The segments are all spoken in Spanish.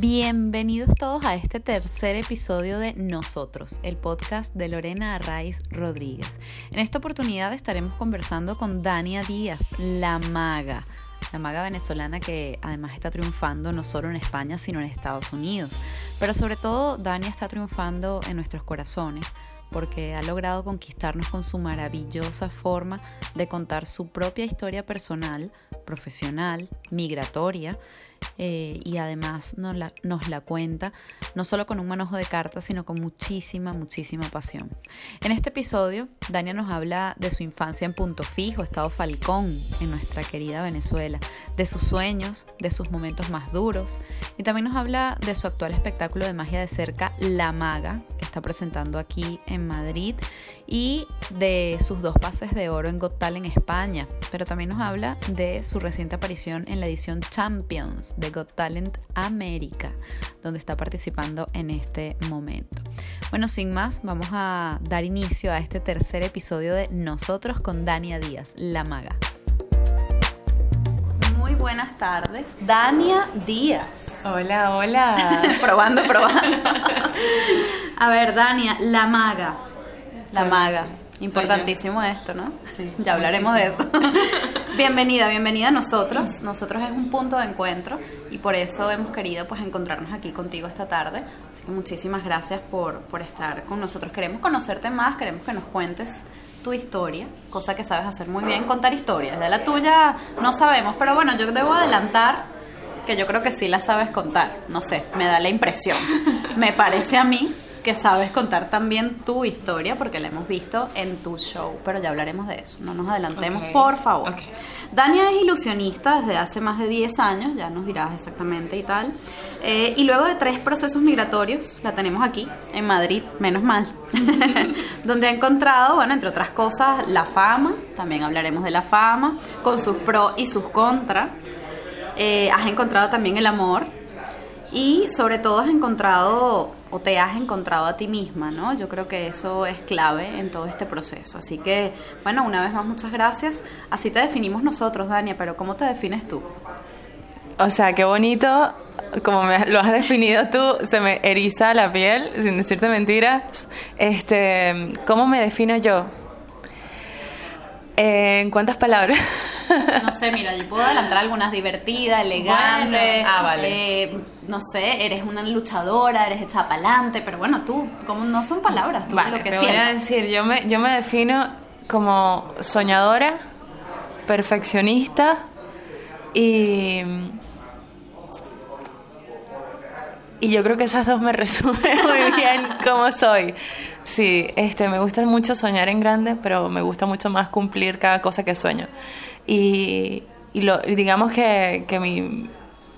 Bienvenidos todos a este tercer episodio de Nosotros, el podcast de Lorena Arraiz Rodríguez. En esta oportunidad estaremos conversando con Dania Díaz, la maga, la maga venezolana que además está triunfando no solo en España, sino en Estados Unidos. Pero sobre todo, Dania está triunfando en nuestros corazones porque ha logrado conquistarnos con su maravillosa forma de contar su propia historia personal, profesional, migratoria, eh, y además nos la, nos la cuenta no solo con un manojo de cartas, sino con muchísima, muchísima pasión. En este episodio, Dania nos habla de su infancia en Punto Fijo, Estado Falcón, en nuestra querida Venezuela, de sus sueños, de sus momentos más duros, y también nos habla de su actual espectáculo de magia de cerca, La Maga, que está presentando aquí en Madrid, y de sus dos pases de oro en Got Talent en España, pero también nos habla de su reciente aparición en la edición Champions de Got Talent América, donde está participando en este momento. Bueno, sin más, vamos a dar inicio a este tercer episodio de Nosotros con Dania Díaz, la maga. Muy buenas tardes, Dania Díaz. Hola, hola. probando, probando. a ver, Dania, la maga. La maga. Importantísimo esto, ¿no? Sí. Ya hablaremos de eso. bienvenida, bienvenida a nosotros. Nosotros es un punto de encuentro y por eso hemos querido pues encontrarnos aquí contigo esta tarde. Así que muchísimas gracias por, por estar con nosotros. Queremos conocerte más, queremos que nos cuentes tu historia, cosa que sabes hacer muy bien, contar historias. De la tuya no sabemos, pero bueno, yo debo adelantar que yo creo que sí la sabes contar. No sé, me da la impresión. Me parece a mí que sabes contar también tu historia porque la hemos visto en tu show, pero ya hablaremos de eso, no nos adelantemos, por favor. Dania es ilusionista desde hace más de 10 años, ya nos dirás exactamente y tal, Eh, y luego de tres procesos migratorios, la tenemos aquí, en Madrid, menos mal, donde ha encontrado, bueno, entre otras cosas, la fama, también hablaremos de la fama, con sus pros y sus contras. Eh, has encontrado también el amor y sobre todo has encontrado o te has encontrado a ti misma, ¿no? Yo creo que eso es clave en todo este proceso. Así que, bueno, una vez más muchas gracias. Así te definimos nosotros, Dania, pero ¿cómo te defines tú? O sea, qué bonito, como me lo has definido tú, se me eriza la piel, sin decirte mentiras. Este, ¿cómo me defino yo? Eh, ¿En cuántas palabras? No sé, mira, yo puedo adelantar algunas divertida, elegante. Bueno, ah, vale. eh, no sé, eres una luchadora, eres hecha pa'lante, pero bueno, tú, como no son palabras, tú Vale, lo que te voy a decir, yo me, yo me defino como soñadora, perfeccionista y... Y yo creo que esas dos me resumen muy bien cómo soy. Sí, este, me gusta mucho soñar en grande, pero me gusta mucho más cumplir cada cosa que sueño. Y, y lo, digamos que, que mi,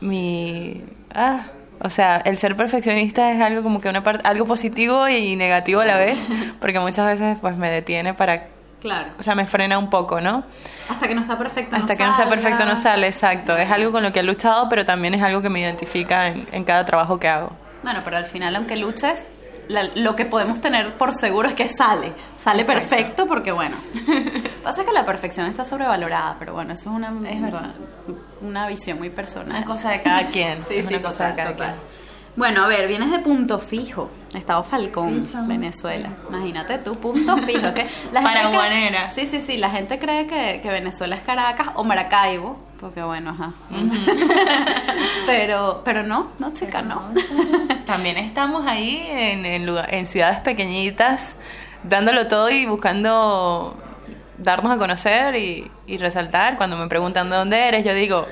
mi ah, o sea, el ser perfeccionista es algo como que una parte, algo positivo y negativo a la vez, porque muchas veces pues me detiene para, Claro. o sea, me frena un poco, ¿no? Hasta que no está perfecto. Hasta que no sea perfecto no sale, exacto. Es algo con lo que he luchado, pero también es algo que me identifica en, en cada trabajo que hago. Bueno, pero al final, aunque luches, la- lo que podemos tener por seguro es que sale. Sale Exacto. perfecto porque, bueno. pasa que la perfección está sobrevalorada, pero bueno, eso es una, Es verdad. una visión muy personal. Una cosa de cada quien. Sí, es sí, una cosa de cada total. quien. Bueno, a ver, vienes de Punto Fijo, Estado Falcón, Sí. Venezuela. Imagínate tú, Punto Fijo. que la gente Paraguanera. cree- Sí, sí, sí. La gente cree que, que Venezuela es Caracas o Maracaibo, porque bueno, ajá. pero, pero no, no, chica, no. También estamos ahí en, en, lugar- en ciudades pequeñitas, dándolo todo y buscando darnos a conocer y, y resaltar. Cuando me preguntan de dónde eres, yo digo,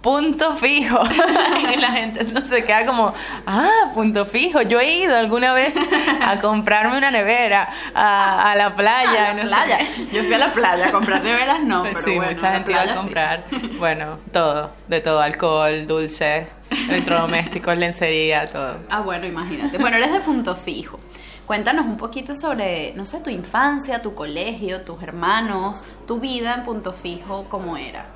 punto fijo. y la gente no se queda como, ah, punto fijo. Yo he ido alguna vez a comprarme una nevera, a, a la playa. A la no playa. Yo fui a la playa a comprar neveras, no, pero sí, bueno, mucha gente iba a sí. comprar, bueno, todo, de todo, alcohol, dulce, electrodomésticos, lencería, todo. Ah, bueno, imagínate. Bueno, eres de punto fijo. Cuéntanos un poquito sobre, no sé, tu infancia, tu colegio, tus hermanos, tu vida en punto fijo, cómo era.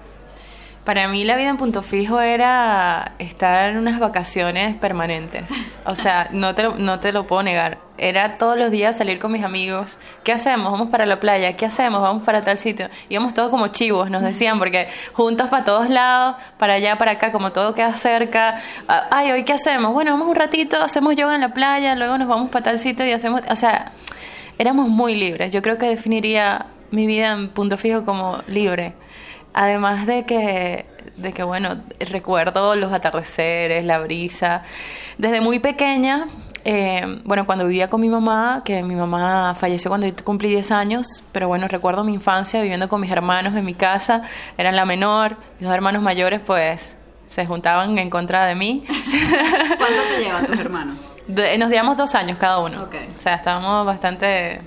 Para mí la vida en punto fijo era estar en unas vacaciones permanentes. O sea, no te, lo- no te lo puedo negar. era todos los días salir con mis amigos. ¿Qué hacemos? Vamos para la playa. ¿Qué hacemos? Vamos para tal sitio. Íbamos todos como chivos, nos decían, porque juntos para todos lados, para allá, para acá, como todo queda cerca. Ah, Ay, hoy qué hacemos? Bueno, vamos un ratito, hacemos yoga en la playa, luego nos vamos para tal sitio y hacemos, o sea, éramos muy libres. Yo creo que definiría mi vida en punto fijo como libre. Además de que, de que, bueno, recuerdo los atardeceres, la brisa. Desde muy pequeña, eh, bueno, cuando vivía con mi mamá, que mi mamá falleció cuando yo cumplí 10 años, pero bueno, recuerdo mi infancia viviendo con mis hermanos en mi casa, eran la menor, mis dos hermanos mayores pues se juntaban en contra de mí. ¿Cuánto te llevan tus hermanos? De- nos llevamos dos años cada uno. Ok. O sea, estábamos bastante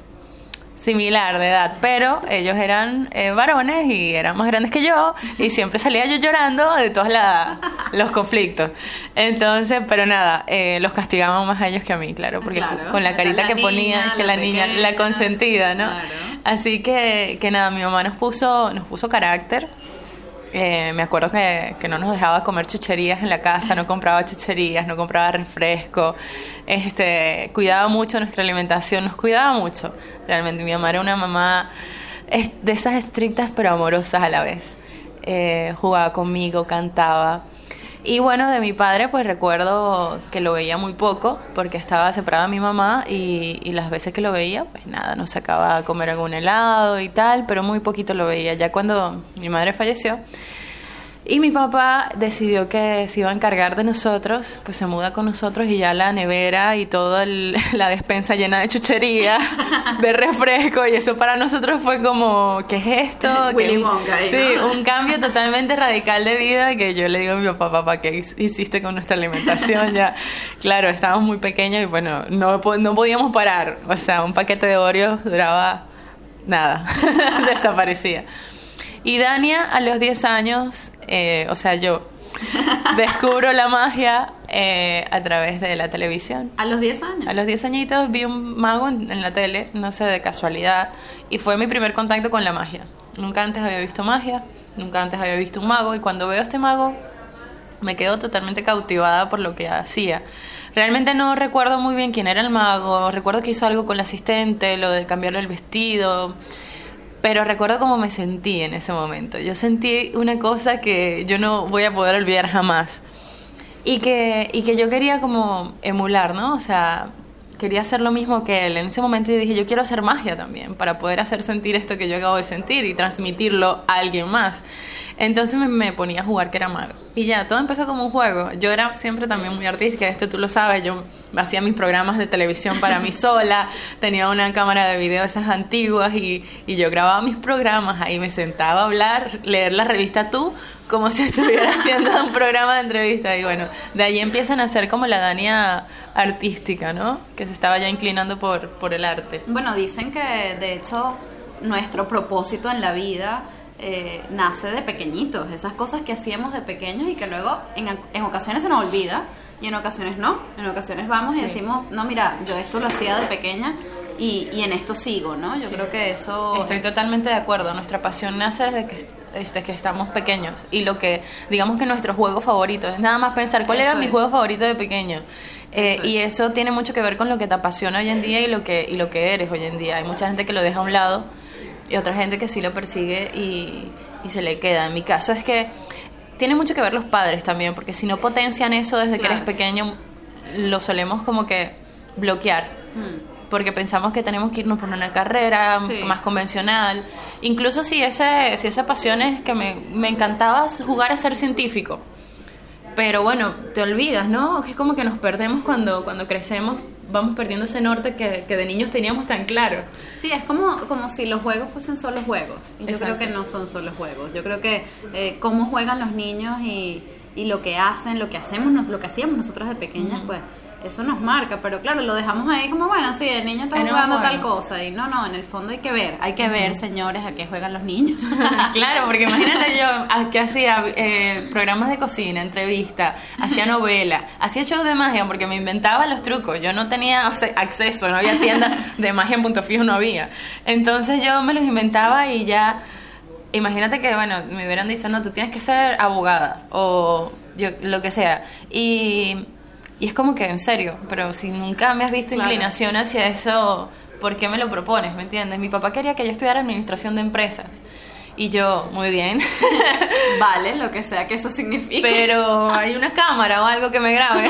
similar de edad, pero ellos eran eh, varones y eran más grandes que yo y siempre salía yo llorando de todos la- los conflictos. Entonces, pero nada, eh, los castigaban más a ellos que a mí, claro, porque Claro. con la carita La que niña, ponía, que la la niña, pequeña. la consentida, ¿no? Claro. Así que, que nada, mi mamá nos puso, nos puso carácter. Eh, me acuerdo que, que no nos dejaba comer chucherías en la casa, no compraba chucherías, no compraba refresco, este, cuidaba mucho nuestra alimentación, nos cuidaba mucho. Realmente mi mamá era una mamá de esas estrictas pero amorosas a la vez. Eh, jugaba conmigo, cantaba. Y bueno, de mi padre pues recuerdo que lo veía muy poco porque estaba separada de mi mamá y, y las veces que lo veía pues nada, nos sacaba a comer algún helado y tal, pero muy poquito lo veía. Ya cuando mi madre falleció y mi papá decidió que se iba a encargar de nosotros, pues se muda con nosotros y ya la nevera y toda el- la despensa llena de chuchería, de refresco y eso para nosotros fue como, ¿qué es esto? Willy ¿Qué- Wonka Sí, ¿no? un cambio totalmente radical de vida que yo le digo a mi papá, papá, ¿qué hiciste con nuestra alimentación? Ya, claro, estábamos muy pequeños y bueno, no, no podíamos parar. O sea, un paquete de Oreos duraba nada, desaparecía. Y Dania a los 10 años, eh, o sea, yo descubro la magia eh, a través de la televisión. A los 10 años. A los 10 añitos vi un mago en, en la tele, no sé, de casualidad, y fue mi primer contacto con la magia. Nunca antes había visto magia, nunca antes había visto un mago, y cuando veo a este mago me quedo totalmente cautivada por lo que hacía. Realmente no recuerdo muy bien quién era el mago, recuerdo que hizo algo con la asistente, lo de cambiarle el vestido, pero recuerdo cómo me sentí en ese momento. Yo sentí una cosa que yo no voy a poder olvidar jamás. Y que, y que yo quería como emular, ¿no? O sea, quería hacer lo mismo que él. En ese momento yo dije, yo quiero hacer magia también, para poder hacer sentir esto que yo acabo de sentir y transmitirlo a alguien más. Entonces me, ponía a jugar que era mago. Y ya, todo empezó como un juego. Yo era siempre también muy artística, esto tú lo sabes, yo hacía mis programas de televisión para mí sola, tenía una cámara de video de esas antiguas y, y yo grababa mis programas, ahí me sentaba a hablar, leer la revista Tú, como si estuviera haciendo un programa de entrevista. Y bueno, de ahí empiezan a ser como la Dania artística, ¿no? Que se estaba ya inclinando por, por el arte. Bueno, dicen que de hecho nuestro propósito en la vida eh, nace de pequeñitos, esas cosas que hacíamos de pequeños y que luego en, en ocasiones se nos olvida y en ocasiones no. En ocasiones vamos y decimos, no, mira, yo esto lo hacía de pequeña y, y en esto sigo, ¿no? Yo Sí. creo que eso... Estoy totalmente de acuerdo. Nuestra pasión nace desde que, desde que estamos pequeños. Y lo que, digamos que nuestro juego favorito, es nada más pensar cuál Eso era mi es. juego favorito de pequeño. Eh, Eso es. y eso tiene mucho que ver con lo que te apasiona hoy en día y lo que, y lo que eres hoy en día. Hay mucha gente que lo deja a un lado y otra gente que sí lo persigue y, y se le queda. En mi caso es que tiene mucho que ver los padres también, porque si no potencian eso desde que eres pequeño, lo solemos como que bloquear Mm. porque pensamos que tenemos que irnos por una carrera Sí. más convencional. Incluso si, ese, si esa pasión es que me, me encantaba jugar a ser científico. Pero bueno, te olvidas, ¿no? Es como que nos perdemos cuando, cuando crecemos, vamos perdiendo ese norte que, que de niños teníamos tan claro. Sí, es como, como si los juegos fuesen solo juegos. Y yo Exacto. creo que no son solo juegos. Yo creo que eh, cómo juegan los niños y, y lo que hacen, lo que hacemos, lo que hacíamos nosotros de pequeñas, pues eso nos marca. Pero claro, lo dejamos ahí como, bueno, sí, el niño está jugando tal cosa. Y no, no, en el fondo hay que ver. Hay que ver, señores, a qué juegan los niños. claro, porque imagínate yo que hacía eh, programas de cocina, entrevista, hacía novela, hacía show de magia porque me inventaba los trucos. Yo no tenía acceso, no había tienda de magia en punto fijo, no había. Entonces yo me los inventaba y ya. Imagínate que, bueno, me hubieran dicho, no, tú tienes que ser abogada o yo, lo que sea. Y Y es como que, en serio, pero si nunca me has visto inclinación hacia eso, ¿por qué me lo propones? ¿Me entiendes? Mi papá quería que yo estudiara administración de empresas. Y yo, muy bien. vale, lo que sea que eso signifique. Pero hay una cámara o algo que me grabe.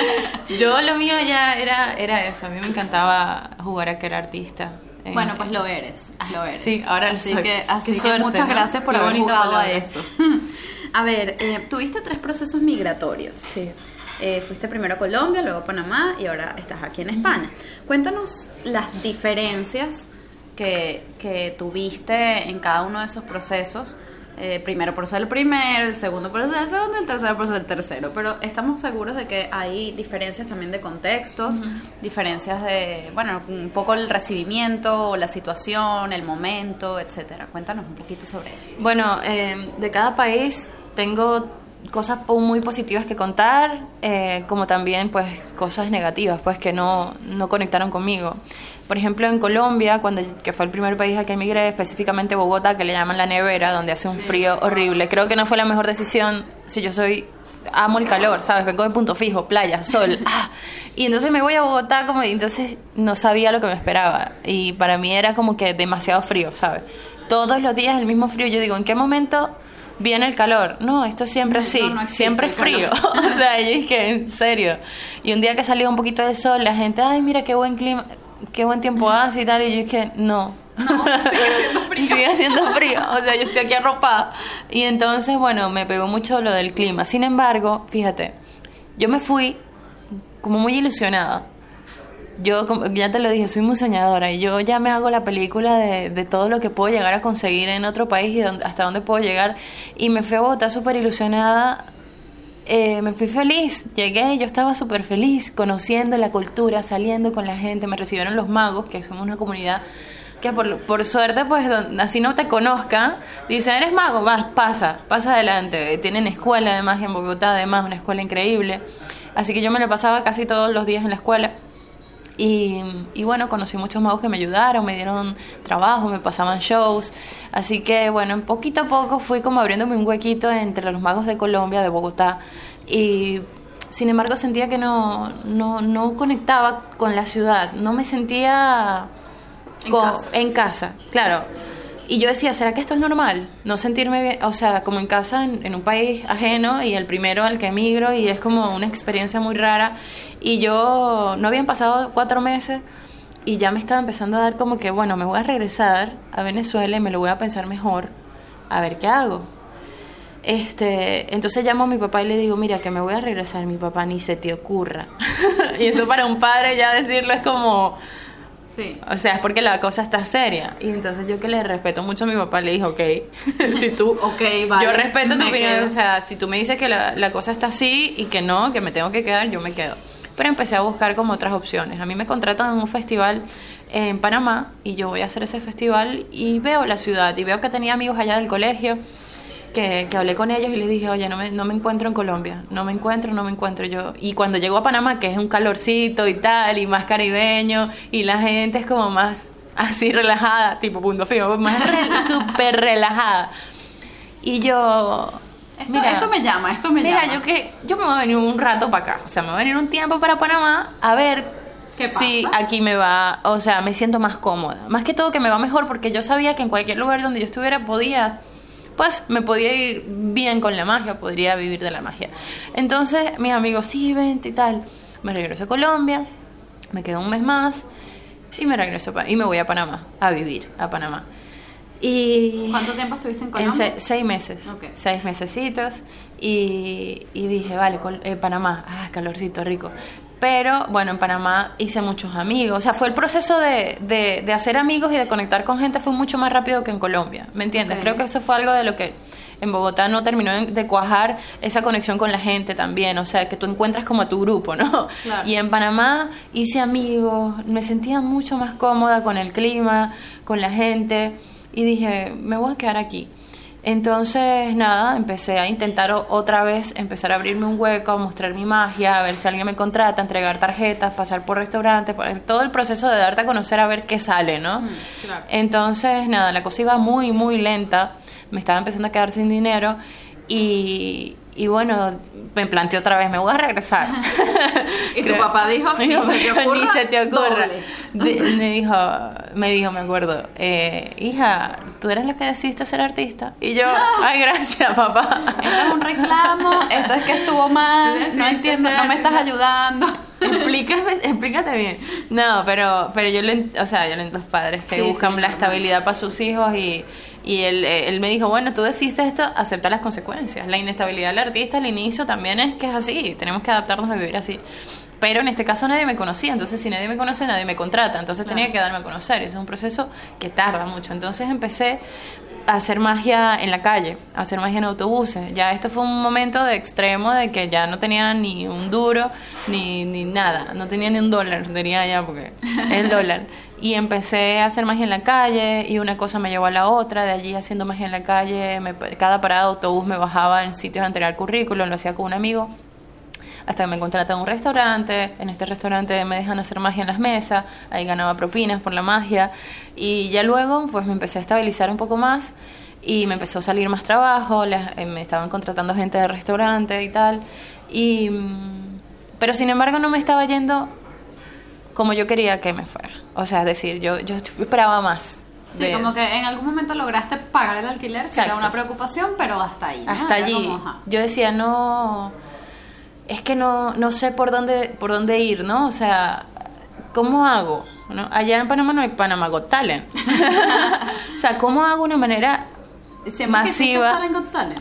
yo lo mío ya era, era eso. A mí me encantaba jugar a que era artista. Bueno, pues lo eres, lo eres. Sí, ahora así soy. que, así que muchas gracias por haber jugado a eso. a ver, eh, tuviste tres procesos migratorios. Sí. Eh, fuiste primero a Colombia, luego a Panamá y ahora estás aquí en España. Cuéntanos las diferencias que, que tuviste en cada uno de esos procesos. Eh, primero por ser el primero, el segundo por ser el segundo, el tercero por ser el tercero. Pero estamos seguros de que hay diferencias también de contextos, diferencias de, bueno, un poco el recibimiento, la situación, el momento, etcétera. Cuéntanos un poquito sobre eso. Bueno, eh, de cada país tengo cosas muy positivas que contar, eh, como también pues cosas negativas, pues que no, no conectaron conmigo. Por ejemplo, en Colombia, cuando que fue el primer país a que emigré, específicamente Bogotá, que le llaman la nevera, donde hace un frío horrible. Creo que no fue la mejor decisión si yo soy amo el calor, ¿sabes? Vengo de punto fijo, playa, sol. Ah. Y entonces me voy a Bogotá como y entonces no sabía lo que me esperaba y para mí era como que demasiado frío, ¿sabes? Todos los días el mismo frío. Yo digo, ¿en qué momento viene el calor? No, esto es siempre así, siempre es frío. o sea, yo dije, en serio. Y un día que salió un poquito de sol, la gente, ay, mira qué buen clima qué buen tiempo hace y tal, y yo dije, no. No, sigue haciendo frío. sigue haciendo frío, o sea, yo estoy aquí arropada. Y entonces, bueno, me pegó mucho lo del clima. Sin embargo, fíjate, yo me fui como muy ilusionada. Yo, ya te lo dije, soy muy soñadora y yo ya me hago la película de, todo lo que puedo llegar a conseguir en otro país y hasta dónde puedo llegar. Y me fui a Bogotá súper ilusionada eh, me fui feliz, llegué, yo estaba súper feliz conociendo la cultura, saliendo con la gente, me recibieron los magos, que somos una comunidad que por, por suerte, pues así no te conozca, dicen, eres mago, vas, pasa, pasa adelante. Tienen escuela además en Bogotá, además una escuela increíble. Así que yo me lo pasaba casi todos los días en la escuela. Y, y, bueno, conocí muchos magos que me ayudaron, me dieron trabajo, me pasaban shows. Así que bueno, poquito a poco fui como abriéndome un huequito entre los magos de Colombia, de Bogotá. Y sin embargo sentía que no, no, no conectaba con la ciudad, no me sentía en, casa. en casa. Claro. Y yo decía, ¿será que esto es normal? No sentirme bien, o sea, como en casa, en, en, un país ajeno y el primero al que emigro y es como una experiencia muy rara. Y yo, no habían pasado cuatro meses y ya me estaba empezando a dar como que, bueno, me voy a regresar a Venezuela y me lo voy a pensar mejor, a ver qué hago. Este, entonces llamo a mi papá y le digo, mira, que me voy a regresar, mi papá, ni se te ocurra. y eso para un padre ya decirlo es como Sí. O sea, es porque la cosa está seria. Y entonces yo que le respeto mucho a mi papá, le dije, ok, si tú... ok, vale. Yo respeto tu opinión. quedo. O sea, si tú me dices que la, la cosa está así y que no, que me tengo que quedar, yo me quedo. Pero empecé a buscar como otras opciones. A mí me contratan en un festival en Panamá y yo voy a hacer ese festival y veo la ciudad y veo que tenía amigos allá del colegio que, que hablé con ellos y les dije, oye, no me, no me encuentro en Colombia, no me encuentro, no me encuentro yo. Y cuando llego a Panamá, que es un calorcito y tal, y más caribeño, y la gente es como más así relajada, tipo punto fijo, más re- súper relajada. Y yo... Esto, esto me llama, esto me Mira, llama. yo que yo me voy a venir un rato para acá, o sea, me voy a venir un tiempo para Panamá a ver ¿Qué si pasa? aquí me va, o sea, me siento más cómoda. Más que todo que me va mejor porque yo sabía que en cualquier lugar donde yo estuviera podía pues me podía ir bien con la magia, podría vivir de la magia. Entonces, mis amigos, sí, vente y tal. Me regreso a Colombia, me quedo un mes más y me regreso y me voy a Panamá a vivir a Panamá. Y ¿Cuánto tiempo estuviste en en Colombia? se- seis meses, seis mesecitos y, y dije, vale, Col- eh, Panamá, ah, calorcito rico. Pero bueno, en Panamá hice muchos amigos, o sea, fue el proceso de, de, de hacer amigos y de conectar con gente fue mucho más rápido que en Colombia, ¿me entiendes? Creo que eso fue algo de lo que en Bogotá no terminó de cuajar esa conexión con la gente también, o sea, que tú encuentras como a tu grupo, ¿no? Claro. Y en Panamá hice amigos, me sentía mucho más cómoda con el clima, con la gente y dije, me voy a quedar aquí. Entonces, nada, empecé a intentar otra vez, empezar a abrirme un hueco, a mostrar mi magia, a ver si alguien me contrata, entregar tarjetas, pasar por restaurantes, todo el proceso de darte a conocer a ver qué sale, ¿no? Mm, claro. Entonces, nada, la cosa iba muy, muy lenta, me estaba empezando a quedar sin dinero y, y bueno, me planteé otra vez, me voy a regresar. y tu papá dijo, ni se te ocurra. Ni se te ocurra. me dijo, me dijo, me acuerdo, eh, hija, tú eres la que decidiste ser artista. Y yo, ay, gracias, papá. Esto es un reclamo, esto es que estuvo mal, no entiendo, no me estás ayudando. Explícame, explícate bien. No, pero, pero yo lo, o sea, yo lo, los padres que buscan la estabilidad para sus hijos y y él, eh, él me dijo, bueno, tú decidiste esto, acepta las consecuencias. La inestabilidad del artista al inicio también es que es así, tenemos que adaptarnos a vivir así. Pero en este caso nadie me conocía, entonces si nadie me conoce, nadie me contrata, entonces tenía que darme a conocer. Es un proceso que tarda mucho. Entonces empecé a hacer magia en la calle, a hacer magia en autobuses. Ya esto fue un momento de extremo de que ya no tenía ni un duro, ni, ni nada, no tenía ni un dólar, tenía ya porque el dólar. Y empecé a hacer magia en la calle y una cosa me llevó a la otra, de allí haciendo magia en la calle, cada parada de autobús me bajaba en sitios a entregar currículum, lo hacía con un amigo, hasta que me contraté a un restaurante, en este restaurante me dejan hacer magia en las mesas, ahí ganaba propinas por la magia y ya luego pues me empecé a estabilizar un poco más y me empezó a salir más trabajo, eh, me estaban contratando gente de restaurante y tal, y, mm, pero sin embargo no me estaba yendo como yo quería que me fuera. O sea, es decir, yo, yo esperaba más. Sí, como que en algún momento lograste pagar el alquiler, que era una preocupación, pero hasta ahí. Hasta allí. yo decía, no, es que no, no sé por dónde, por dónde ir, ¿no? O sea, ¿cómo hago? Allá en Panamá no hay Panamá Got Talent. o sea, ¿cómo hago una manera masiva? en Got Talent?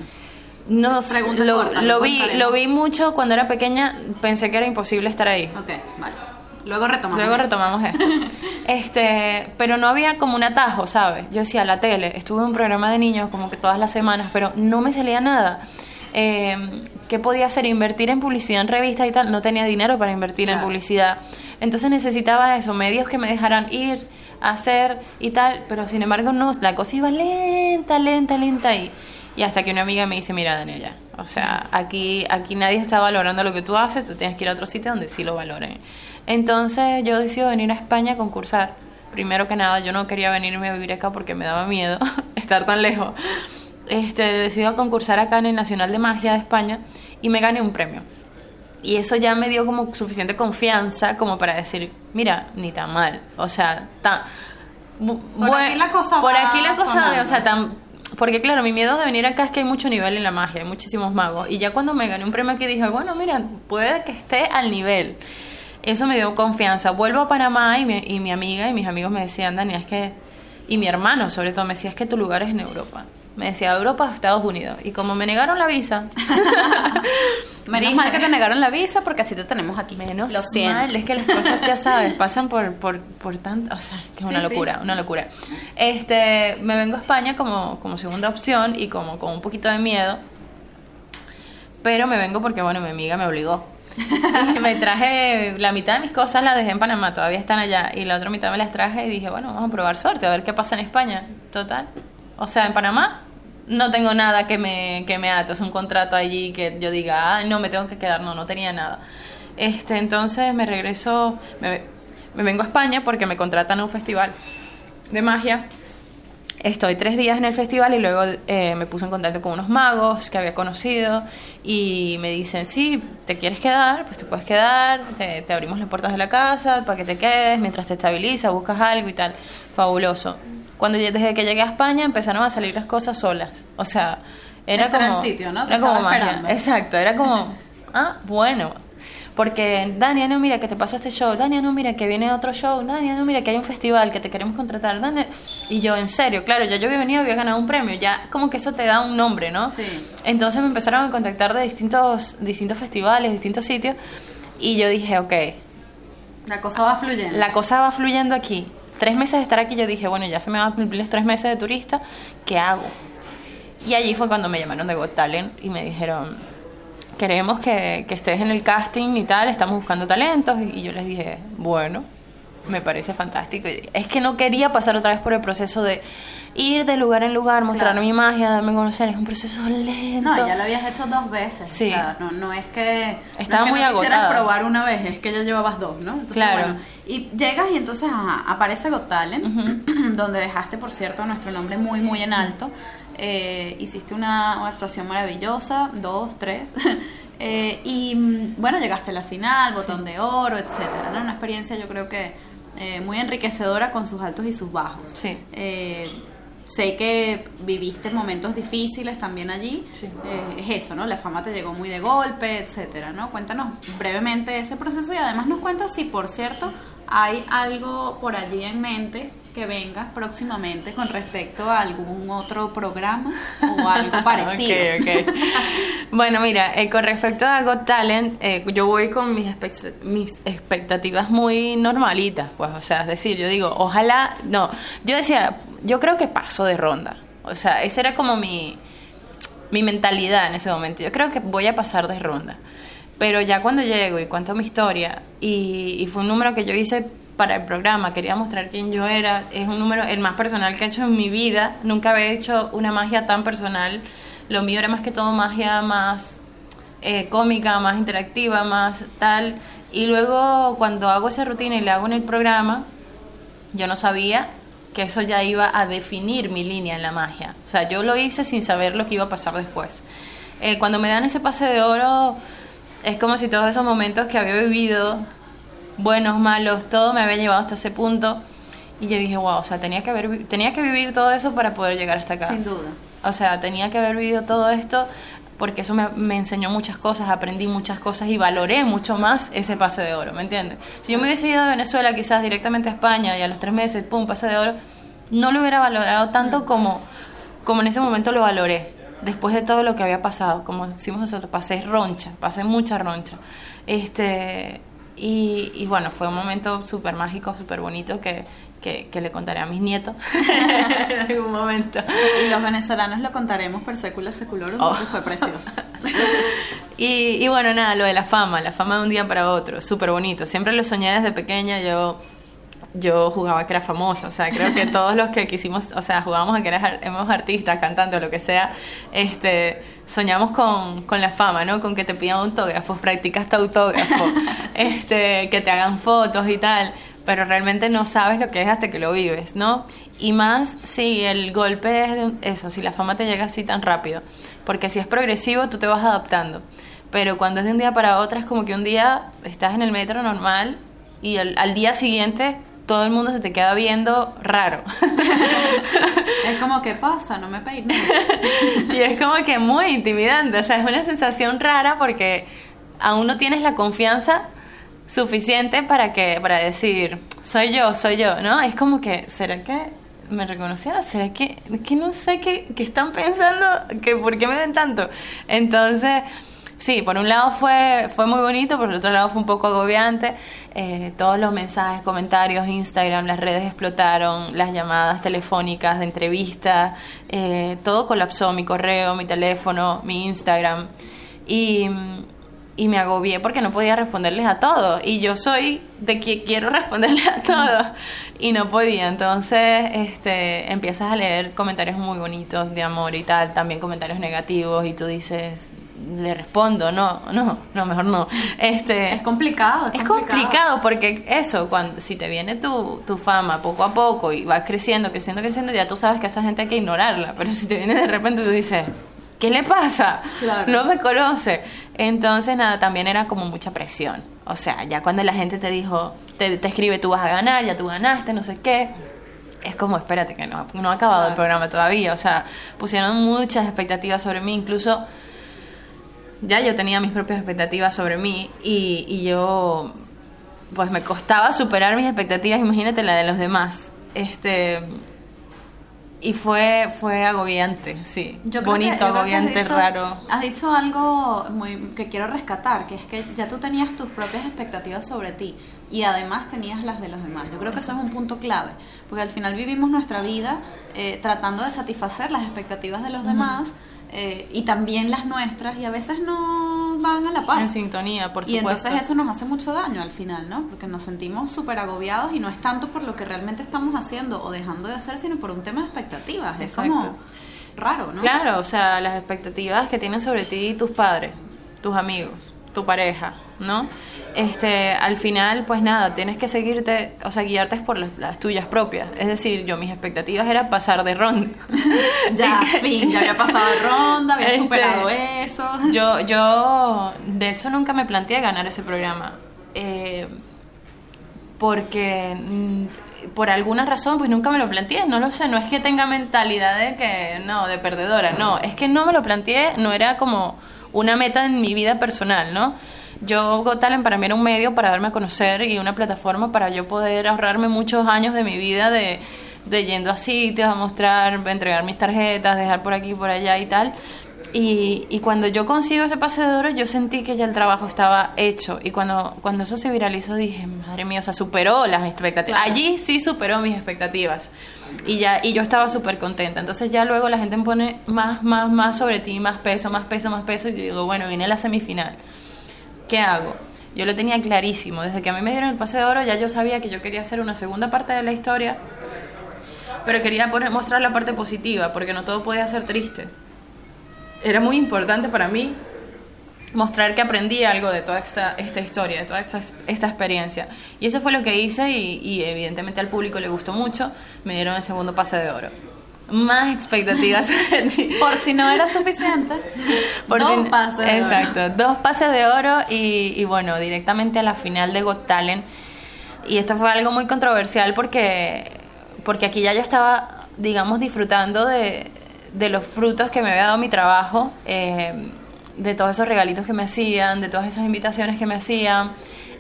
No, lo, lo vi, lo vi mucho cuando era pequeña, pensé que era imposible estar ahí. Ok, vale. Luego retomamos. Luego retomamos esto. este, pero no había como un atajo, ¿sabes? Yo decía, la tele, estuve en un programa de niños como que todas las semanas, pero no me salía nada. Eh, ¿Qué podía hacer? Invertir en publicidad en revistas y tal. No tenía dinero para invertir en publicidad. Entonces necesitaba eso, medios que me dejaran ir, hacer y tal. Pero sin embargo, no, la cosa iba lenta, lenta, lenta y, y hasta que una amiga me dice, mira, Daniela, o sea, aquí, aquí nadie está valorando lo que tú haces, tú tienes que ir a otro sitio donde sí lo valoren. Entonces yo decido venir a España a concursar. Primero que nada, yo no quería venirme a vivir acá porque me daba miedo estar tan lejos. Este, decido concursar acá en el Nacional de Magia de España y me gané un premio. Y eso ya me dio como suficiente confianza como para decir, mira, ni tan mal. O sea, tan... Por aquí la cosa Por aquí la cosa, o sea, tan... Porque claro, mi miedo de venir acá es que hay mucho nivel en la magia, hay muchísimos magos. Y ya cuando me gané un premio aquí dije, bueno, mira, puede que esté al nivel eso me dio confianza. Vuelvo a Panamá y mi, y mi amiga y mis amigos me decían, Dani, es que, y mi hermano sobre todo me decía, es que tu lugar es en Europa. Me decía, Europa o Estados Unidos. Y como me negaron la visa. Menos mal que te negaron la visa porque así te tenemos aquí. Menos Lo mal, es que las cosas, ya sabes, pasan por, por, por tanto. O sea, que es una locura, una locura. Este, me vengo a España como, como segunda opción y como con un poquito de miedo. Pero me vengo porque, bueno, mi amiga me obligó. me traje la mitad de mis cosas las dejé en Panamá, todavía están allá. Y la otra mitad me las traje y dije, bueno, vamos a probar suerte, a ver qué pasa en España. Total. O sea, en Panamá no tengo nada que me, que me ate, es un contrato allí que yo diga, ah, no, me tengo que quedar, no, no tenía nada. Este, entonces me regreso, me, me vengo a España porque me contratan a un festival de magia estoy tres días en el festival y luego eh, me puse en contacto con unos magos que había conocido y me dicen, sí, te quieres quedar, pues te puedes quedar, te, abrimos las puertas de la casa para que te quedes mientras te estabilizas, buscas algo y tal. Fabuloso. Cuando desde que llegué a España empezaron a salir las cosas solas. O sea, era como... sitio, ¿no? era como magia. Exacto, era como, ah, bueno, porque, Dania, no, mira que te pasó este show, Dania, no, mira que viene otro show, Dania, no, mira que hay un festival que te queremos contratar, Dania. Y yo, en serio, claro, ya yo había venido, había ganado un premio, ya como que eso te da un nombre, ¿no? Sí. Entonces me empezaron a contactar de distintos, distintos festivales, distintos sitios, y yo dije, ok. La cosa va fluyendo. La cosa va fluyendo aquí. Tres meses de estar aquí, yo dije, bueno, ya se me van a cumplir los tres meses de turista, ¿qué hago? Y allí fue cuando me llamaron de Got Talent y me dijeron, queremos que, que, estés en el casting y tal, estamos buscando talentos. Y yo les dije, bueno, me parece fantástico. Es que no quería pasar otra vez por el proceso de ir de lugar en lugar, mostrar mi magia, darme a conocer. Es un proceso lento. No, ya lo habías hecho dos veces. Sí. no, no es que. Estaba muy no agotada. probar una vez, es que ya llevabas dos, ¿no? claro. Y llegas y entonces aparece Got Talent, donde dejaste, por cierto, nuestro nombre muy, muy en alto. Eh, hiciste una, actuación maravillosa, dos, tres. Eh, y mm, bueno, llegaste a la final, botón de oro, etcétera. ¿no? Una experiencia, yo creo que eh, muy enriquecedora con sus altos y sus bajos. Sí. sé que viviste momentos difíciles también allí. es eso, ¿no? La fama te llegó muy de golpe, etcétera, ¿no? Cuéntanos brevemente ese proceso y además nos cuentas si, por cierto, hay algo por allí en mente que venga próximamente con respecto a algún otro programa o algo parecido. bueno, mira, eh, con respecto a Got Talent, eh, yo voy con mis, mis expectativas muy normalitas, pues, o sea, es decir, yo digo, ojalá, no, yo decía, yo creo que paso de ronda, o sea, esa era como mi, mi mentalidad en ese momento, yo creo que voy a pasar de ronda. Pero ya cuando llego y cuento mi historia, y, y fue un número que yo hice para el programa, quería mostrar quién yo era, es un número el más personal que he hecho en mi vida, nunca había hecho una magia tan personal, lo mío era más que todo magia más eh, cómica, más interactiva, más tal, y luego cuando hago esa rutina y le hago en el programa, yo no sabía que eso ya iba a definir mi línea en la magia, o sea, yo lo hice sin saber lo que iba a pasar después. Eh, cuando me dan ese pase de oro, es como si todos esos momentos que había vivido buenos, malos, todo me había llevado hasta ese punto. Y yo dije, wow, o sea, tenía que, haber, tenía que vivir todo eso para poder llegar hasta acá. Sin duda. O sea, tenía que haber vivido todo esto porque eso me, me, enseñó muchas cosas, aprendí muchas cosas y valoré mucho más ese pase de oro, ¿me entiendes? Si yo me hubiese ido de Venezuela quizás directamente a España y a los tres meses, pum, pase de oro, no lo hubiera valorado tanto como, como en ese momento lo valoré, después de todo lo que había pasado, como decimos nosotros, pasé roncha, pasé mucha roncha. Este, y, bueno, fue un momento súper mágico, súper bonito que, que, le contaré a mis nietos en algún momento. Y los venezolanos lo contaremos per secula seculorum oh. porque fue precioso. y, y bueno, nada, lo de la fama, la fama de un día para otro, súper bonito. Siempre lo soñé desde pequeña, yo yo jugaba que era famosa, o sea, creo que todos los que quisimos, o sea, jugábamos a que éramos artistas, cantantes, lo que sea, este, soñamos con, con, la fama, ¿no? Con que te pidan autógrafos, practicaste autógrafo, este, que te hagan fotos y tal, pero realmente no sabes lo que es hasta que lo vives, ¿no? Y más si el golpe es eso, si la fama te llega así tan rápido, porque si es progresivo tú te vas adaptando, pero cuando es de un día para otro es como que un día estás en el metro normal y al día siguiente todo el mundo se te queda viendo raro. es como, ¿qué pasa? No me peino. y es como que muy intimidante, o sea, es una sensación rara porque aún no tienes la confianza suficiente para que para decir, soy yo, soy yo, ¿no? Es como que, ¿será que me reconocieron? ¿Será que, que no sé qué, qué están pensando? que ¿Por qué me ven tanto? Entonces sí, por un lado fue, fue muy bonito, por el otro lado fue un poco agobiante. Eh, todos los mensajes, comentarios, Instagram, las redes explotaron, las llamadas telefónicas de entrevistas, eh, todo colapsó, mi correo, mi teléfono, mi Instagram. Y, y me agobié porque no podía responderles a todos. Y yo soy de que quiero responderles a todos. Y no podía. Entonces, este, empiezas a leer comentarios muy bonitos de amor y tal, también comentarios negativos y tú dices, le respondo, no, no, no, mejor no. Este, es complicado. Es, complicado. porque eso, cuando si te viene tu, tu fama poco a poco y vas creciendo, creciendo, creciendo, ya tú sabes que a esa gente hay que ignorarla. Pero si te viene de repente, tú dices, ¿qué le pasa? No me conoce. Entonces, nada, también era como mucha presión. O sea, ya cuando la gente te dijo, te, te escribe, tú vas a ganar, ya tú ganaste, no sé qué es como, espérate, que no, no ha acabado el programa todavía. O sea, pusieron muchas expectativas sobre mí, incluso ya yo tenía mis propias expectativas sobre mí y, y yo, pues me costaba superar mis expectativas, imagínate la de los demás. Este, y fue, fue agobiante, sí. Bonito, agobiante, raro. Has dicho algo muy, que quiero rescatar, que es que ya tú tenías tus propias expectativas sobre ti y además tenías las de los demás. Yo creo que eso es un punto clave, porque al final vivimos nuestra vida eh, tratando de satisfacer las expectativas de los demás eh, y también las nuestras y a veces no van a la par. En sintonía, por supuesto. Y entonces eso nos hace mucho daño al final, ¿no? Porque nos sentimos súper agobiados y no es tanto por lo que realmente estamos haciendo o dejando de hacer, sino por un tema de expectativas. Es como raro, ¿no? Claro, o sea, las expectativas que tienen sobre ti tus padres, tus amigos, tu pareja, ¿no? Este, al final, pues nada, tienes que seguirte, o sea, guiarte por las, tuyas propias. Es decir, yo mis expectativas era pasar de ronda. ya, fin, ya había pasado de ronda, había este, superado eso. Yo, yo, de hecho, nunca me planteé ganar ese programa. Eh, porque mm, por alguna razón pues nunca me lo planteé, no lo sé, no es que tenga mentalidad de que no, de perdedora, no, es que no me lo planteé, no era como una meta en mi vida personal, ¿no? Yo Got Talent para mí era un medio para darme a conocer y una plataforma para yo poder ahorrarme muchos años de mi vida de, de yendo a sitios a mostrar, entregar mis tarjetas, dejar por aquí, por allá y tal. Y, y, cuando yo consigo ese pase de oro, yo sentí que ya el trabajo estaba hecho. Y cuando, cuando eso se viralizó, dije, madre mía, o sea, superó las expectativas. Allí sí superó mis expectativas. Y, ya, y yo estaba súper contenta. Entonces ya luego la gente me pone más, más, más sobre ti, más peso, más peso, más peso. Y yo digo, bueno, viene la semifinal. ¿Qué hago? Yo lo tenía clarísimo. Desde que a mí me dieron el pase de oro, ya yo sabía que yo quería hacer una segunda parte de la historia. Pero quería poner, mostrar la parte positiva, porque no todo podía ser triste era muy importante para mí mostrar que aprendí algo de toda esta, esta historia, de toda esta, esta, experiencia. Y eso fue lo que hice y, evidentemente al público le gustó mucho. Me dieron el segundo pase de oro. Más expectativas. Por si no era suficiente. Por dos pases de Exacto, dos pases de oro y, y, bueno, directamente a la final de Got Talent. Y esto fue algo muy controversial porque, porque aquí ya yo estaba, digamos, disfrutando de, de los frutos que me había dado mi trabajo, eh, de todos esos regalitos que me hacían, de todas esas invitaciones que me hacían.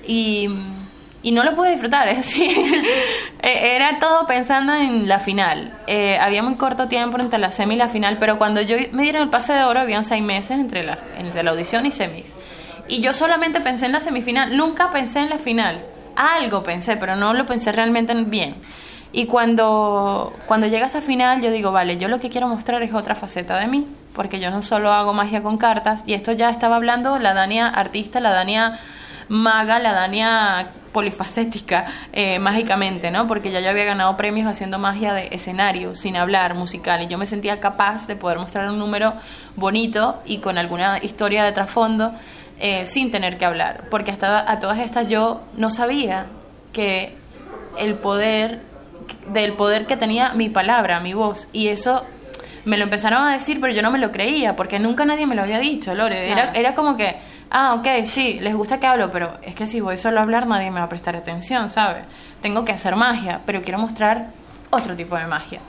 Y, y no lo pude disfrutar, es decir, e-, era todo pensando en la final. Eh, había muy corto tiempo entre la semi y la final, pero cuando yo me dieron el pase de oro, habían seis meses entre la, entre la audición y semis. Y yo solamente pensé en la semifinal, nunca pensé en la final. Algo pensé, pero no lo pensé realmente bien. Y cuando, cuando llegas a final, yo digo, vale, yo lo que quiero mostrar es otra faceta de mí, porque yo no solo hago magia con cartas, y esto ya estaba hablando la Dania artista, la Dania maga, la Dania polifacética, eh, mágicamente, ¿no? Porque ya yo había ganado premios haciendo magia de escenario, sin hablar, musical, y yo me sentía capaz de poder mostrar un número bonito y con alguna historia de trasfondo, eh, sin tener que hablar, porque hasta a todas estas yo no sabía que el poder del poder que tenía mi palabra, mi voz. Y eso me lo empezaron a decir, pero yo no me lo creía, porque nunca nadie me lo había dicho, Lore. Era, era como que, ah, ok, sí, les gusta que hablo, pero es que si voy solo a hablar nadie me va a prestar atención, ¿sabes? Tengo que hacer magia, pero quiero mostrar otro tipo de magia.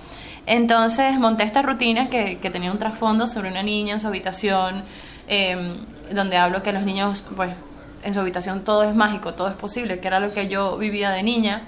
Entonces monté esta rutina que, que tenía un trasfondo sobre una niña en su habitación, em, donde hablo que los niños, pues, en su habitación todo es mágico, todo es posible, que era lo que yo vivía de niña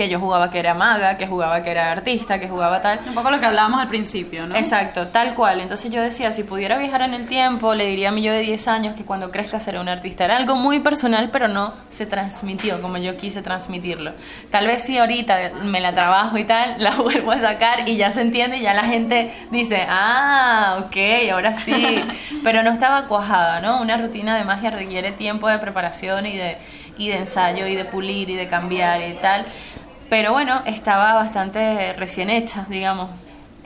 que yo jugaba que era maga, que jugaba que era artista, que jugaba tal. Un poco lo que hablábamos al principio, ¿no? Exacto, tal cual. Entonces yo decía, si pudiera viajar en el tiempo, le diría a mi yo de 10 años que cuando crezca seré un artista. Era algo muy personal, pero no se transmitió como yo quise transmitirlo. Tal vez si ahorita me la trabajo y tal, la vuelvo a sacar y ya se entiende y ya la gente dice, ah, ok, ahora sí. pero no estaba cuajada, ¿no? Una rutina de magia requiere tiempo de preparación y de, y de ensayo y de pulir y de cambiar y tal. Pero bueno, estaba bastante recién hecha, digamos.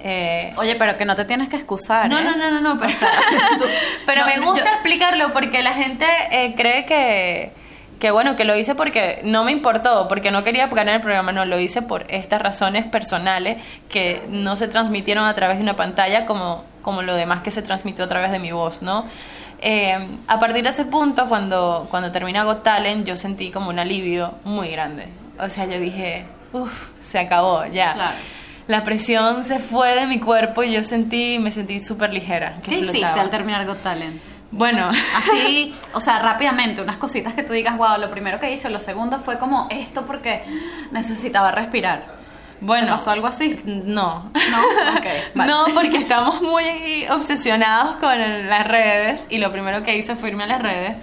Eh, Oye, pero que no te tienes que excusar. No, ¿eh? no, no, no, no, pero, pero me gusta explicarlo porque la gente eh, cree que, que, bueno, que lo hice porque no me importó, porque no quería ganar el programa, no, lo hice por estas razones personales que no se transmitieron a través de una pantalla como, como lo demás que se transmitió a través de mi voz, ¿no? a partir de ese punto, cuando, cuando termina Got Talent, yo sentí como un alivio muy grande. O sea, yo dije, uff, se acabó, ya. La presión se fue de mi cuerpo y yo sentí, me sentí súper ligera. ¿Qué hiciste al terminar Got Talent? Bueno, así, o sea, rápidamente, unas cositas que tú digas, wow, lo primero que hice, lo segundo fue como esto porque necesitaba respirar. Bueno, pasó algo así? No. No, okay, no, porque estamos muy obsesionados con las redes y lo primero que hice fue irme a las redes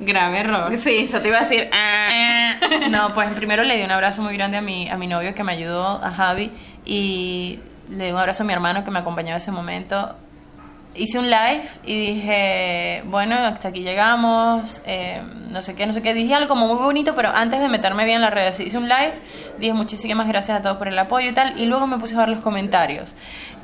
Grave error. Sí, eso te iba a decir. Ah. no, pues primero le di un abrazo muy grande a mi, a mi novio que me ayudó, a Javi, y le di un abrazo a mi hermano que me acompañó en ese momento. Hice un live y dije, bueno, hasta aquí llegamos, eh, no sé qué, no sé qué. Dije algo como muy bonito, pero antes de meterme bien en las redes, hice un live, dije muchísimas gracias a todos por el apoyo y tal, y luego me puse a ver los comentarios.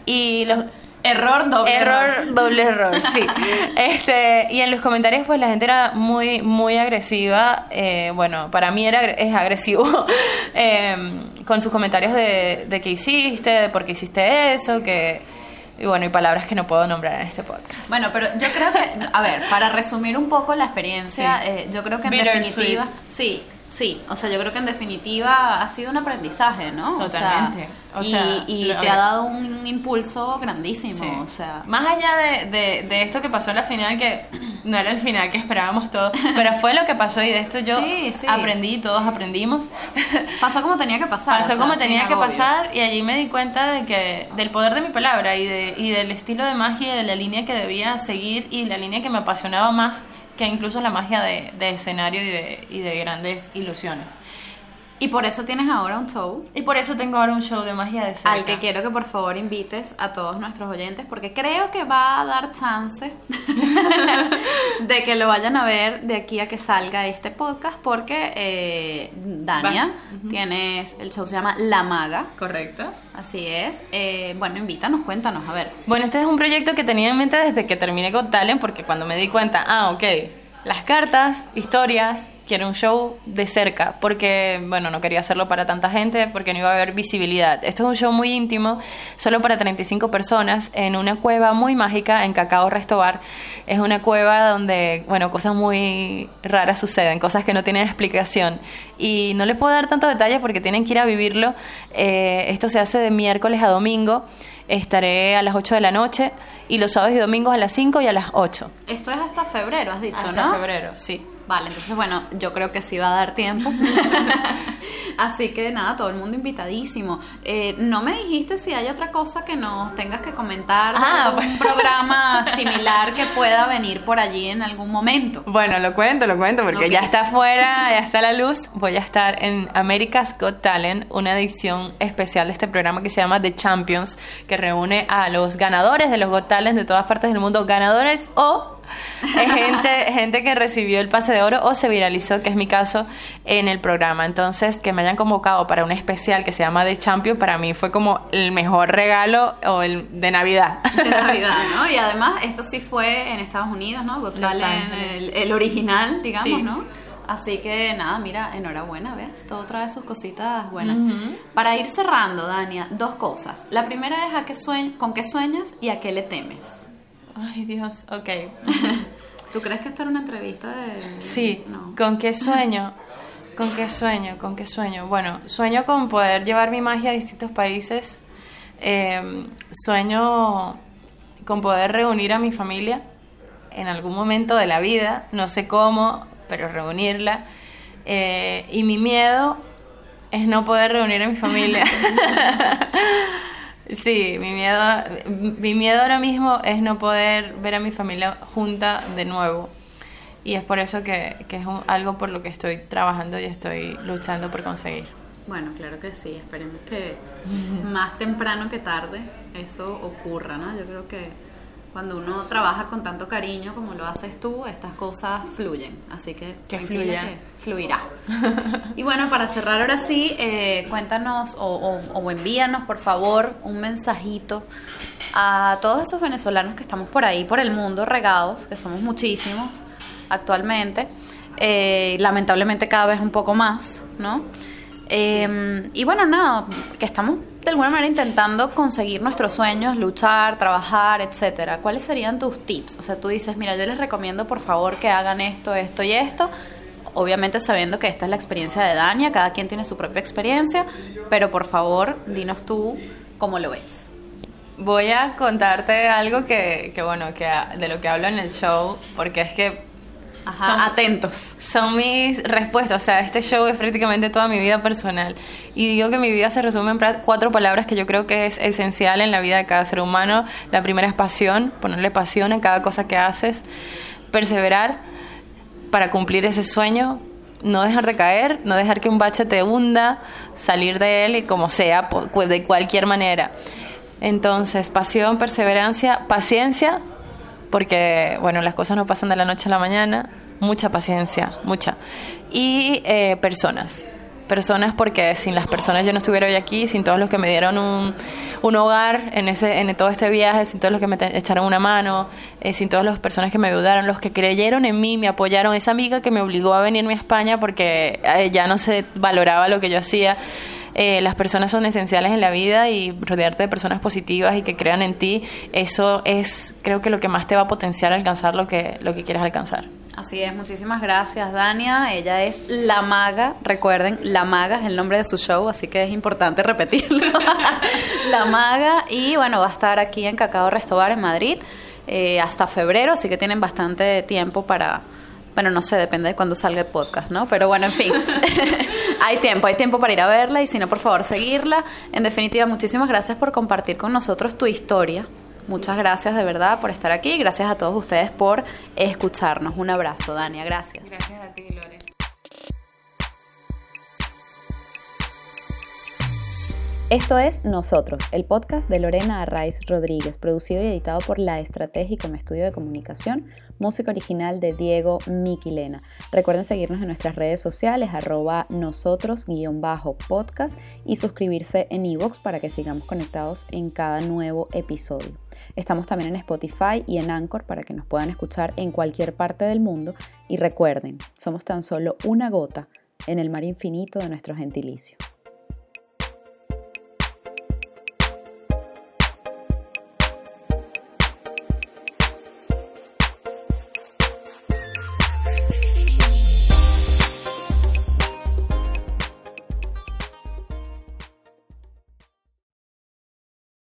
Y los, Error, doble error. error. doble error, sí. Este, y en los comentarios, pues la gente era muy, muy agresiva. eh, bueno, para mí era, es agresivo. eh, con sus comentarios de, de qué hiciste, de por qué hiciste eso, que. Y bueno, y palabras que no puedo nombrar en este podcast. Bueno, pero yo creo que, a ver, para resumir un poco la experiencia, Sí. eh, yo creo que en definitiva, sí, sí, o sea, yo creo que en definitiva ha sido un aprendizaje, ¿no? O sea, Totalmente. O sea, y, y lo- te ha dado un, impulso grandísimo, Sí. o sea, Más allá de, de, de esto que pasó en la final, que no era el final que esperábamos todos, pero fue lo que pasó y de esto yo Sí, sí. aprendí, todos aprendimos. pasó como tenía que pasar. Pasó o sea, como tenía que agobios. pasar y allí me di cuenta de que del poder de mi palabra y, de, y del estilo de magia y de la línea que debía seguir y la línea que me apasionaba más que incluso la magia de, de escenario y de, y de grandes ilusiones. Y por eso tienes ahora un show. Y por eso tengo ahora un show de magia de cerca. al que quiero que por favor invites a todos nuestros oyentes porque creo que va a dar chance de que lo vayan a ver de aquí a que salga este podcast porque eh, Dania tienes el show se llama La Maga. Correcto. así es. Eh, bueno invítanos cuéntanos a ver. Bueno, este es un proyecto que tenía en mente desde que terminé con Talent, porque cuando me di cuenta, ah, ok, las cartas, historias, quiero un show de cerca, porque, bueno, no quería hacerlo para tanta gente, porque no iba a haber visibilidad. Esto es un show muy íntimo, solo para 35 personas, en una cueva muy mágica en Cacao Restobar. Es una cueva donde, bueno, cosas muy raras suceden, cosas que no tienen explicación. Y no les puedo dar tantos detalles porque tienen que ir a vivirlo. Eh, esto se hace de miércoles a domingo. Estaré a las 8 de la noche y los sábados y domingos a las 5 y a las 8. esto es hasta febrero has dicho Hasta ¿no? febrero, sí. Vale, entonces bueno, yo creo que sí va a dar tiempo. Así que nada, todo el mundo invitadísimo. Eh, no me dijiste si hay otra cosa que nos tengas que comentar, Ah, un programa similar que pueda venir por allí en algún momento. Bueno, lo cuento, lo cuento, porque ya está afuera, ya está la luz. Voy a estar en America's Got Talent, una edición especial de este programa que se llama The Champions, que reúne a los ganadores de los Got Talent de todas partes del mundo, ganadores o gente, gente que recibió el pase de oro o se viralizó, que es mi caso, en el programa. Entonces, que me hayan convocado para un especial que se llama The Champions, para mí fue como el mejor regalo o el de Navidad. De Navidad, ¿no? Y además, esto sí fue en Estados Unidos, ¿no? Got Talent, el, el original, digamos, Sí. ¿no? Así que nada, mira, enhorabuena, ¿ves? Todo trae sus cositas buenas. Para ir cerrando, Dania, dos cosas. La primera es a qué con qué sueñas y a qué le temes. Ay, Dios, ok. ¿Tú crees que esto era una entrevista de.? Sí, No. ¿con qué sueño? ¿Con qué sueño? ¿Con qué sueño? Bueno, sueño con poder llevar mi magia a distintos países. Eh, sueño con poder reunir a mi familia en algún momento de la vida, no sé cómo, pero reunirla. Eh, y mi miedo es no poder reunir a mi familia. Sí, mi miedo, mi miedo ahora mismo es no poder ver a mi familia junta de nuevo. Y es por eso que, que es un- algo por lo que estoy trabajando y estoy luchando por conseguir. Bueno, claro que sí. Esperemos que más temprano que tarde eso ocurra, ¿no? Yo creo que cuando uno trabaja con tanto cariño como lo haces tú, estas cosas fluyen. Así que Que fluya. que fluirá. y bueno, para cerrar ahora sí, eh, cuéntanos o, o- o envíanos por favor un mensajito a todos esos venezolanos que estamos por ahí, por el mundo, regados, que somos muchísimos actualmente. Eh, lamentablemente cada vez un poco más, ¿no? Eh, y bueno, nada, que estamos de alguna manera intentando conseguir nuestros sueños, luchar, trabajar, etcétera. ¿Cuáles serían tus tips? O sea, tú dices, mira, yo les recomiendo por favor que hagan esto, esto y esto. Obviamente sabiendo que esta es la experiencia de Dania, cada quien tiene su propia experiencia, pero por favor, dinos tú cómo lo ves. Voy a contarte algo que, que bueno, que de lo que hablo en el show, porque es que Ajá, Son- atentos. son mis respuestas. O sea, este show es prácticamente toda mi vida personal. Y digo que mi vida se resume en cuatro palabras que yo creo que es esencial en la vida de cada ser humano. La primera es pasión, ponerle pasión a cada cosa que haces. Perseverar para cumplir ese sueño. No dejar de caer, no dejar que un bache te hunda, salir de él y como sea, de cualquier manera. Entonces, pasión, perseverancia, paciencia, porque, bueno, las cosas no pasan de la noche a la mañana. Mucha paciencia, mucha. Y eh, personas. personas porque sin las personas yo no estuviera hoy aquí, sin todos los que me dieron un, un hogar en, ese, en todo este viaje, sin todos los que me echaron una mano, eh, sin todas las personas que me ayudaron, los que creyeron en mí, me apoyaron, esa amiga que me obligó a venirme a España porque eh, ya no se valoraba lo que yo hacía. Eh, las personas son esenciales en la vida y rodearte de personas positivas y que crean en ti, eso es creo que lo que más te va a potenciar alcanzar lo que, lo que quieras alcanzar. Así es, muchísimas gracias Dania. Ella es La Maga, recuerden, La Maga es el nombre de su show, así que es importante repetirlo. la Maga y bueno, va a estar aquí en Cacao Restobar en Madrid eh, hasta febrero, así que tienen bastante tiempo para, bueno, no sé, depende de cuándo salga el podcast, ¿no? Pero bueno, en fin, hay tiempo, hay tiempo para ir a verla y si no, por favor, seguirla. En definitiva, muchísimas gracias por compartir con nosotros tu historia. Muchas gracias de verdad por estar aquí. Gracias a todos ustedes por escucharnos. Un abrazo, Dania. Gracias. Gracias a ti, Lore. Esto es Nosotros, el podcast de Lorena Arraiz Rodríguez, producido y editado por La Estratégica, un estudio de comunicación, música original de Diego Miquilena. Recuerden seguirnos en nuestras redes sociales, arroba nosotros-podcast y suscribirse en iVoox para que sigamos conectados en cada nuevo episodio. Estamos también en Spotify y en Anchor para que nos puedan escuchar en cualquier parte del mundo. Y recuerden, somos tan solo una gota en el mar infinito de nuestro gentilicio.